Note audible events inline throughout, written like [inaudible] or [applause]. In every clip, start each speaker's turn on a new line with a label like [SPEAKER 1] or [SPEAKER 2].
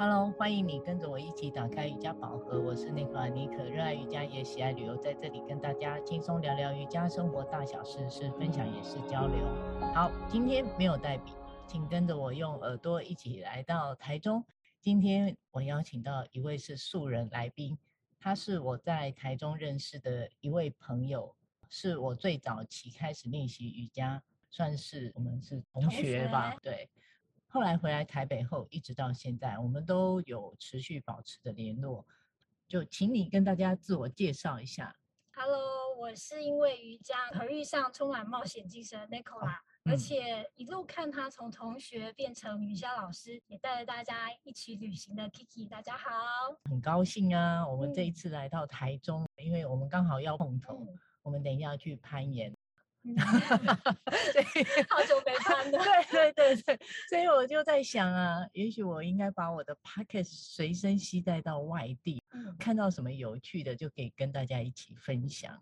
[SPEAKER 1] Hello，欢迎你跟着我一起打开瑜伽宝盒。我是内克兰妮可，热爱瑜伽也喜爱旅游，在这里跟大家轻松聊聊瑜伽生活大小事，是分享也是交流。好，今天没有带笔，请跟着我用耳朵一起来到台中。今天我邀请到一位是素人来宾，他是我在台中认识的一位朋友，是我最早期开始练习瑜伽，算是我们是同学吧，学对。后来回来台北后，一直到现在，我们都有持续保持的联络。就请你跟大家自我介绍一下。
[SPEAKER 2] Hello，我是因为瑜伽而遇上充满冒险精神的 Nicola，、而且一路看他从同学变成瑜伽老师，也带着大家一起旅行的 Kiki。大家好，
[SPEAKER 1] 很高兴啊！我们这一次来到台中，嗯、因为我们刚好要碰头，嗯、我们等一下要去攀岩。[laughs]
[SPEAKER 2] 对，[laughs] 好久没穿了。
[SPEAKER 1] 对对对对，所以我就在想啊，也许我应该把我的 pocket 随身携带到外地，嗯、看到什么有趣的就可以跟大家一起分享。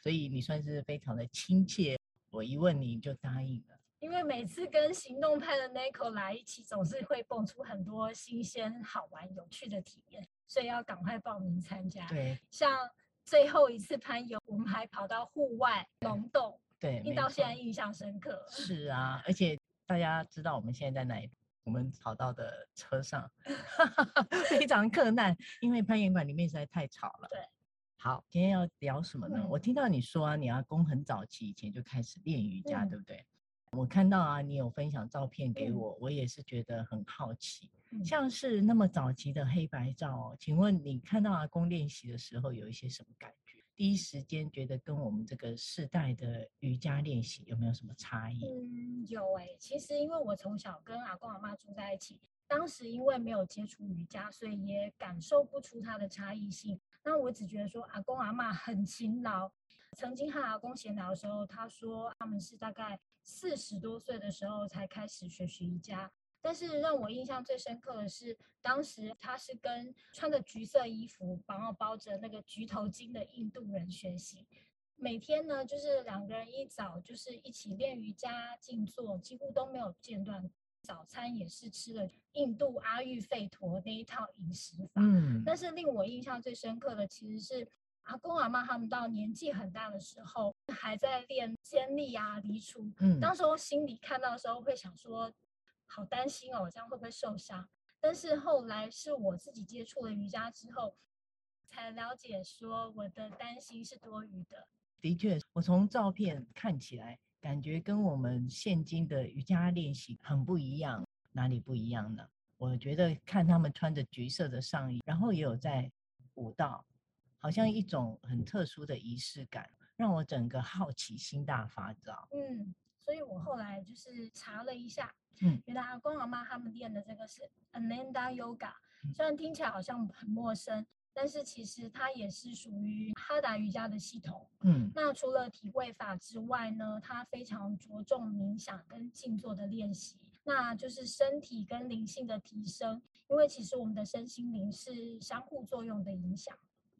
[SPEAKER 1] 所以你算是非常的亲切，我一问你就答应了。
[SPEAKER 2] 因为每次跟行动派的 Nico 来一起，总是会蹦出很多新鲜、好玩、有趣的体验，所以要赶快报名参加。
[SPEAKER 1] 对，
[SPEAKER 2] 像最后一次攀岩，我们还跑到户外龙洞。
[SPEAKER 1] 对，
[SPEAKER 2] 听到现在印象深刻。
[SPEAKER 1] 是啊，而且大家知道我们现在在哪里？我们跑到的车上，[laughs] 非常困难，因为攀岩馆里面实在太吵了。
[SPEAKER 2] 对，
[SPEAKER 1] 好，今天要聊什么呢？嗯、我听到你说啊，你阿公很早期以前就开始练瑜伽，嗯、对不对？我看到啊，你有分享照片给我，嗯、我也是觉得很好奇，嗯、像是那么早期的黑白照，请问你看到阿公练习的时候有一些什么感觉？第一时间觉得跟我们这个世代的瑜伽练习有没有什么差异？
[SPEAKER 2] 嗯，有哎、其实因为我从小跟阿公阿妈住在一起，当时因为没有接触瑜伽，所以也感受不出它的差异性。那我只觉得说阿公阿妈很勤劳。曾经和阿公闲聊的时候，他说他们是大概四十多岁的时候才开始学习瑜伽。但是让我印象最深刻的是，当时他是跟穿着橘色衣服，然后包着那个橘头巾的印度人学习。每天呢，就是两个人一早就是一起练瑜伽、静坐，几乎都没有间断。早餐也是吃了印度阿育吠陀那一套饮食法。嗯。但是令我印象最深刻的，其实是阿公阿嬷他们到年纪很大的时候，还在练肩力啊、离杵。嗯。当时我心里看到的时候，会想说。好担心哦，我这样会不会受伤？但是后来是我自己接触了瑜伽之后，才了解说我的担心是多余的。
[SPEAKER 1] 的确，我从照片看起来，感觉跟我们现今的瑜伽练习很不一样。哪里不一样呢？我觉得看他们穿着橘色的上衣，然后也有在舞蹈，好像一种很特殊的仪式感，让我整个好奇心大发知道。
[SPEAKER 2] 嗯。所以我后来就是查了一下，嗯，原来阿公阿妈他们练的这个是 Ananda Yoga，虽然听起来好像很陌生，但是其实它也是属于哈达瑜伽的系统。嗯，那除了体位法之外呢，它非常着重冥想跟静坐的练习，那就是身体跟灵性的提升，因为其实我们的身心灵是相互作用的影响。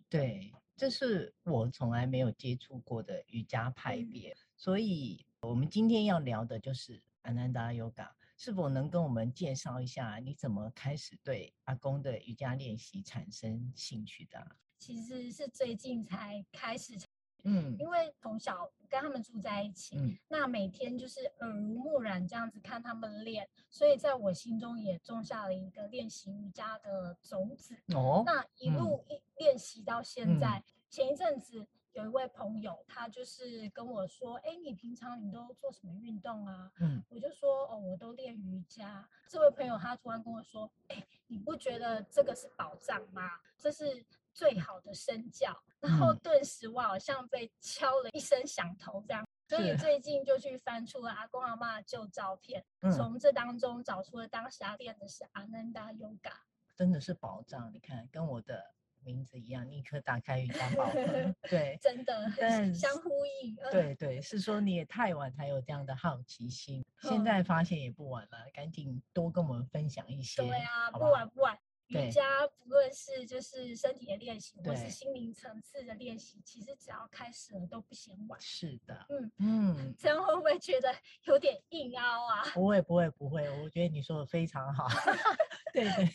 [SPEAKER 1] 对，这是我从来没有接触过的瑜伽派别，嗯、所以。我们今天要聊的就是 Ananda Yoga，是否能跟我们介绍一下你怎么开始对阿公的瑜伽练习产生兴趣的？
[SPEAKER 2] 其实是最近才开始，嗯，因为从小跟他们住在一起，嗯，那每天就是耳濡目染这样子看他们练，所以在我心中也种下了一个练习瑜伽的种子。哦，那一路一练习到现在，嗯、前一阵子。有一位朋友，他就是跟我说：“哎，你平常你都做什么运动啊？”嗯，我就说：“哦，我都练瑜伽。”这位朋友他突然跟我说：“哎，你不觉得这个是宝藏吗？这是最好的身教。”然后顿时我好像被敲了一声响头，这样。所以最近就去翻出了阿公阿妈的旧照片，从这当中找出了当时他练的是 Ananda Yoga，
[SPEAKER 1] 真的是宝藏。你看，跟我的。名字一样，立刻打开瑜伽宝盒。[laughs] 对，
[SPEAKER 2] 真的，相呼应。
[SPEAKER 1] 对对，是说你也太晚才有这样的好奇心，现在发现也不晚了，赶紧多跟我们分享一些。
[SPEAKER 2] 对啊，不晚不晚。瑜伽不论是就是身体的练习，
[SPEAKER 1] 对
[SPEAKER 2] 或是心灵层次的练习，其实只要开始了都不嫌晚。
[SPEAKER 1] 是的，
[SPEAKER 2] 嗯 [laughs]
[SPEAKER 1] 嗯，
[SPEAKER 2] 这样会不会觉得有点硬凹啊？[laughs]
[SPEAKER 1] 不会不会不会，我觉得你说的非常好。[laughs] 对对，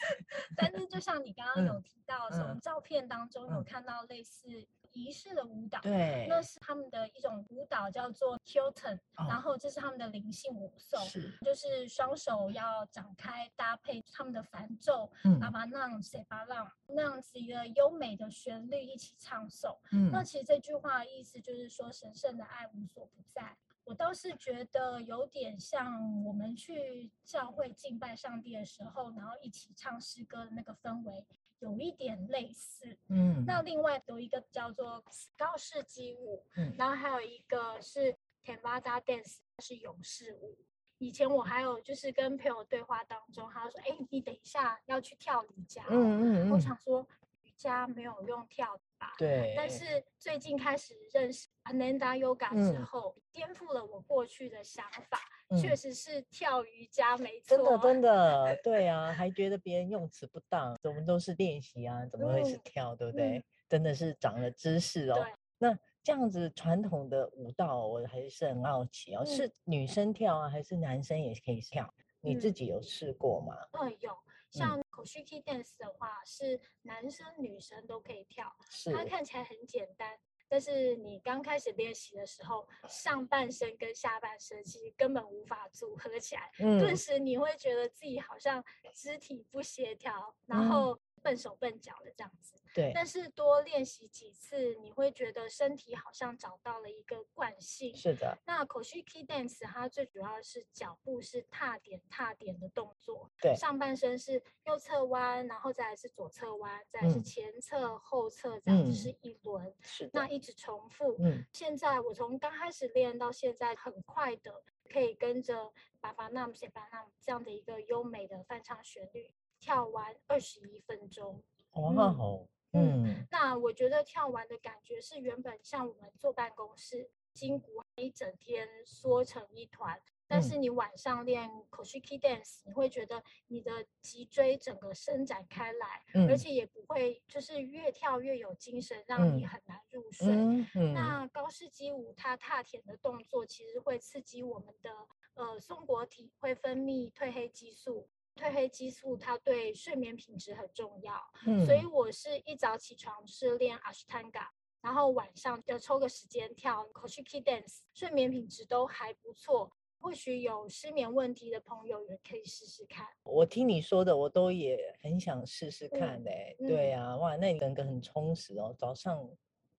[SPEAKER 2] 但是就像你刚刚有提到，
[SPEAKER 1] 嗯
[SPEAKER 2] 从照片当中有
[SPEAKER 1] 嗯
[SPEAKER 2] 看到类似仪式的舞蹈，
[SPEAKER 1] 对，
[SPEAKER 2] 那是他们的一种舞蹈，叫做 Kilton，、
[SPEAKER 1] 哦
[SPEAKER 2] 然后这是他们的灵性舞颂，
[SPEAKER 1] 是，
[SPEAKER 2] 就是双手要展开搭配他们的梵咒，
[SPEAKER 1] 嗯
[SPEAKER 2] 巴巴浪、塞巴浪那样子一个优美的旋律一起唱诵。
[SPEAKER 1] 嗯
[SPEAKER 2] 那其实这句话的意思就是说，神圣的爱无所不在。我倒是觉得有点像我们去教会敬拜上帝的时候，然后一起唱诗歌的那个氛围，有一点类似。
[SPEAKER 1] 嗯，
[SPEAKER 2] 那另外有一个叫做高士基舞，
[SPEAKER 1] 嗯
[SPEAKER 2] 然后还有一个是 Theravada Dance，是勇士舞。以前我还有就是跟朋友对话当中，他说：“哎，你等一下要去跳瑜伽哦。
[SPEAKER 1] 嗯嗯嗯，
[SPEAKER 2] 我想说瑜伽没有用跳的吧？
[SPEAKER 1] 对，
[SPEAKER 2] 但是最近开始认识 Ananda Yoga 之后，颠覆了我过去的想法，
[SPEAKER 1] 嗯
[SPEAKER 2] 确实是跳瑜伽没错。
[SPEAKER 1] 真的真的，对啊，还觉得别人用词不当，我们都是练习啊，怎么会是跳，对不对？
[SPEAKER 2] 嗯
[SPEAKER 1] 真的是长了知识哦。
[SPEAKER 2] 对
[SPEAKER 1] 那这样子传统的舞蹈，我还是很好奇哦，
[SPEAKER 2] 嗯
[SPEAKER 1] 是女生跳啊，还是男生也可以跳？你自己有试过吗？
[SPEAKER 2] 嗯，有像 Koshiki Dance 的话，是男生女生都可以跳，
[SPEAKER 1] 是，
[SPEAKER 2] 它看起来很简单。但是你刚开始练习的时候，上半身跟下半身其实根本无法组合起来，
[SPEAKER 1] 嗯。
[SPEAKER 2] 顿时你会觉得自己好像肢体不协调，然后笨手笨脚的这样子。
[SPEAKER 1] 对，
[SPEAKER 2] 但是多练习几次，你会觉得身体好像找到了一个惯性。
[SPEAKER 1] 是的，
[SPEAKER 2] 那 Koshiki Dance 它最主要是脚步是踏点踏点的动作，
[SPEAKER 1] 对
[SPEAKER 2] 上半身是右侧弯，然后再来是左侧弯，再来是
[SPEAKER 1] 嗯
[SPEAKER 2] 前侧、后侧，这样子
[SPEAKER 1] 嗯
[SPEAKER 2] 是一轮，
[SPEAKER 1] 是的
[SPEAKER 2] 那，一直重复。
[SPEAKER 1] 嗯
[SPEAKER 2] 现在我从刚开始练到现在，很快的可以跟着巴巴纳姆、塞巴纳姆这样的一个优美的翻唱旋律跳完二十一分钟。
[SPEAKER 1] 哇哦，嗯
[SPEAKER 2] 那我觉得跳完的感觉是原本像我们坐办公室，筋骨一整天缩成一团，但是你晚上练 Koshiki Dance，你会觉得你的脊椎整个伸展开来，
[SPEAKER 1] 嗯
[SPEAKER 2] 而且也不会就是越跳越有精神，让你很难入睡。
[SPEAKER 1] 嗯嗯，
[SPEAKER 2] 那高士基舞它踏田的动作其实会刺激我们的呃松果体，会分泌褪黑激素。褪黑激素它对睡眠品质很重要，
[SPEAKER 1] 嗯
[SPEAKER 2] 所以我是一早起床是练 Ashtanga，然后晚上就抽个时间跳 Koshiki Dance，睡眠品质都还不错。或许有失眠问题的朋友也可以试试看。
[SPEAKER 1] 我听你说的，我都也很想试试看嘞、
[SPEAKER 2] 嗯
[SPEAKER 1] 对啊，哇，那你整个很充实哦，早上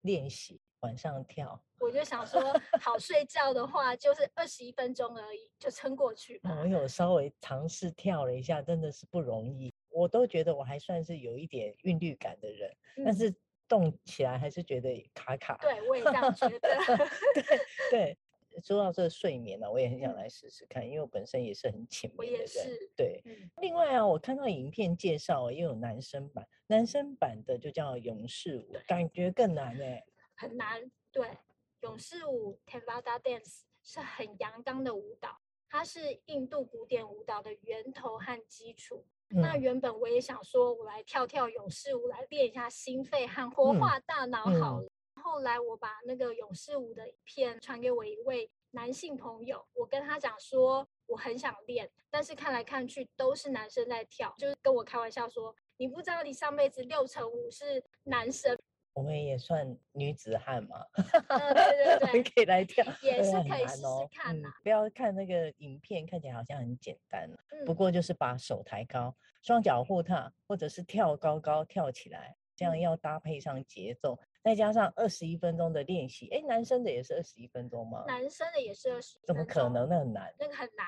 [SPEAKER 1] 练习，晚上跳。
[SPEAKER 2] 我就想说，好睡觉的话，就是二十一分钟而已，就撑过去吧。
[SPEAKER 1] 我有稍微尝试跳了一下，真的是不容易。我都觉得我还算是有一点韵律感的人，
[SPEAKER 2] 嗯
[SPEAKER 1] 但是动起来还是觉得卡卡。
[SPEAKER 2] 对，我也这样觉得。[laughs]
[SPEAKER 1] 对对，说到这个睡眠呢、啊，我也很想来试试看，因为我本身也是很浅
[SPEAKER 2] 我
[SPEAKER 1] 眠的人。
[SPEAKER 2] 也是。
[SPEAKER 1] 对，
[SPEAKER 2] 嗯，
[SPEAKER 1] 另外啊，我看到影片介绍也有男生版，男生版的就叫勇士舞，感觉更难哎、
[SPEAKER 2] 很难。对，勇士舞 Theravada Dance 是很阳刚的舞蹈，它是印度古典舞蹈的源头和基础。
[SPEAKER 1] 嗯
[SPEAKER 2] 那原本我也想说，我来跳跳勇士舞，来练一下心肺和活化大脑好了。后来我把那个勇士舞的影片传给我一位男性朋友，我跟他讲说我很想练，但是看来看去都是男生在跳，就是跟我开玩笑说，你不知道你上辈子六成五是男生。
[SPEAKER 1] 我们也算女子汉嘛，
[SPEAKER 2] 呃，对对
[SPEAKER 1] 我们
[SPEAKER 2] 对，[laughs]
[SPEAKER 1] 可以来跳，
[SPEAKER 2] 也是可以
[SPEAKER 1] 试
[SPEAKER 2] 试看呐、
[SPEAKER 1] 嗯不要看那个影片，看起来好像很简单，
[SPEAKER 2] 嗯。
[SPEAKER 1] 不过就是把手抬高，双脚互踏，或者是跳高高跳起来，这样
[SPEAKER 2] 嗯。
[SPEAKER 1] 要搭配上节奏，再加上二十一分钟的练习。哎，男生的也是二十一分钟吗？
[SPEAKER 2] 男生的也是二十，
[SPEAKER 1] 怎么可能？？那很难。
[SPEAKER 2] 那个很难，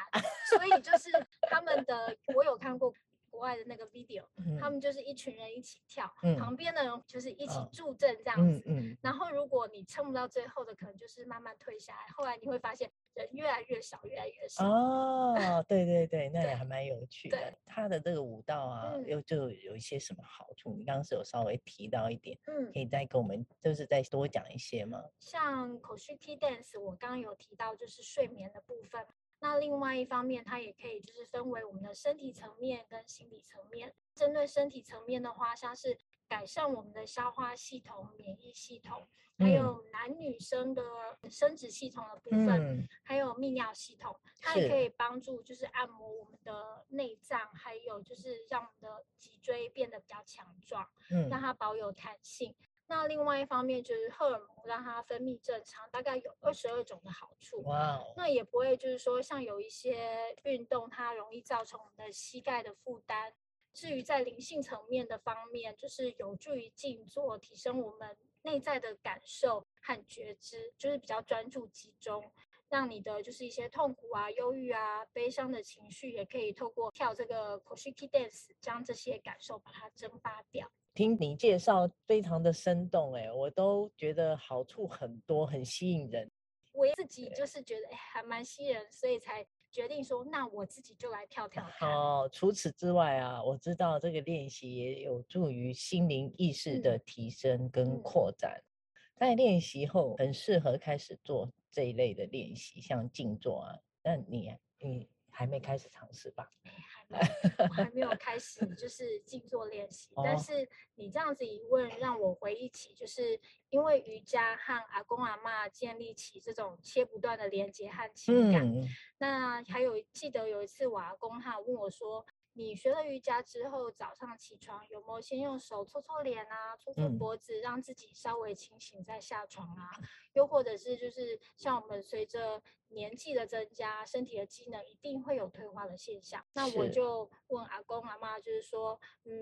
[SPEAKER 2] 所以就是他们的，我有看过国外的那个 video，[laughs]
[SPEAKER 1] 嗯
[SPEAKER 2] 他们就是一群人一起跳，
[SPEAKER 1] 嗯
[SPEAKER 2] 旁边的人就是一起
[SPEAKER 1] 哦
[SPEAKER 2] 助阵这样子。然后如果你撑不到最后的，可能就是慢慢退下来，后来你会发现人越来越少，越来越少。
[SPEAKER 1] 哦，对对对，那也还蛮有趣的
[SPEAKER 2] 对。
[SPEAKER 1] 他的这个舞蹈啊，
[SPEAKER 2] 嗯
[SPEAKER 1] 又就有一些什么好处？你刚刚是有稍微提到一点，
[SPEAKER 2] 嗯
[SPEAKER 1] 可，以再跟我们就是再多讲一些吗？
[SPEAKER 2] 像 Koshiki Dance，我刚刚有提到就是睡眠的部分。那另外一方面，它也可以就是分为我们的身体层面跟心理层面。针对身体层面的话，像是改善我们的消化系统、免疫系统，还有男女生的生殖系统的部分，嗯、还有泌尿系统，它也可以帮助就是按摩我们的内脏，还有就是让我们的脊椎变得比较强壮，嗯、让它保有弹性。那另外一方面就是荷尔蒙让它分泌正常，大概有二十二种的好处。哇 Wow，那也不会就是说像有一些运动，它容易造成我们的膝盖的负担。至于在灵性层面的方面，就是有助于静坐，提升我们内在的感受和觉知，就是比较专注集中，让你的就是一些痛苦啊、忧郁啊、悲伤的情绪，也可以透过跳这个 Koshiki Dance，将这些感受把它蒸发掉。
[SPEAKER 1] 听你介绍非常的生动，哎，我都觉得好处很多，很吸引人。
[SPEAKER 2] 我自己就是觉得，哎，还蛮吸引人，所以才决定说，那我自己就来跳 [laughs] 跳。
[SPEAKER 1] 哦，除此之外啊，我知道这个练习也有助于心灵意识的提升跟扩展。嗯、在练习后，很适合开始做这一类的练习，像静坐啊。那你，你还没开始尝试吧？
[SPEAKER 2] 我还没有开始，就是静坐练习。但是你这样子一问，让我回忆起，就是因为瑜伽和阿公阿嬷建立起这种切不断的连接和情感。嗯、那还有记得有一次，我阿公他问我说。你学了瑜伽之后，早上起床有没有先用手搓搓脸啊，搓搓脖子，让自己稍微清醒再下床啊？又或者是就是像我们随着年纪的增加，身体的机能一定会有退化的现象。那我就问阿公阿妈，就是说，嗯，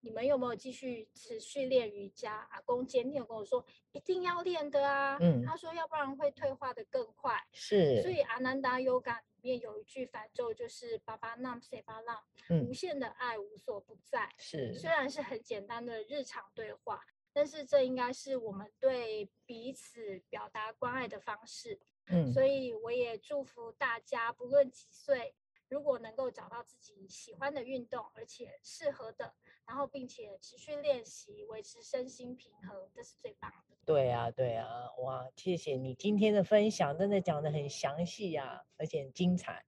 [SPEAKER 2] 你们有没有继续持续练瑜伽？阿公坚定跟我说，一定要练的啊。嗯，他说要不然会退化的更快。是，所以阿南达 Yoga。里面有一句反咒，就是巴巴纳塞巴浪，无限的爱无所不在。是，虽然是很简单的日常对话，但是这应该是我们对彼此表达关爱的方式。嗯，所以我也祝福大家，不论几岁，如果能够找到自己喜欢的运动，而且适合的，然后并且持续练习，维持身心平衡，这是最棒的。对啊，对啊，哇，谢谢你今天的分享，真的讲得很详细呀、啊，而且很精彩。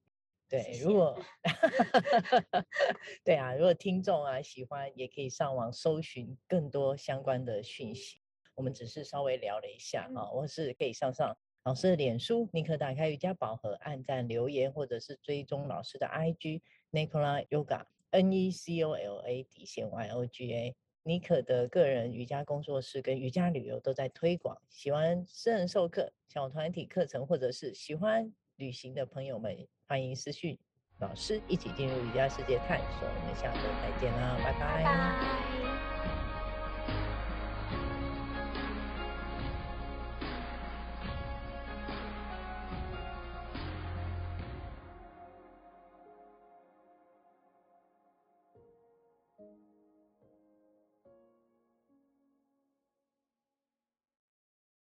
[SPEAKER 2] 对，谢谢如果，[laughs] 对啊，如果听众啊喜欢，也可以上网搜寻更多相关的讯息。我们只是稍微聊了一下啊，我、嗯、是可以上上老师的脸书，你可打开瑜伽宝盒，按赞留言，或者是追踪老师的 IG Nicola Yoga N E C O L A 底线 Y O G A。妮可的个人瑜伽工作室跟瑜伽旅游都在推广，喜欢私人授课、小团体课程，或者是喜欢旅行的朋友们，欢迎私讯老师一起进入瑜伽世界探索。我们下周再见啦，拜拜。拜拜。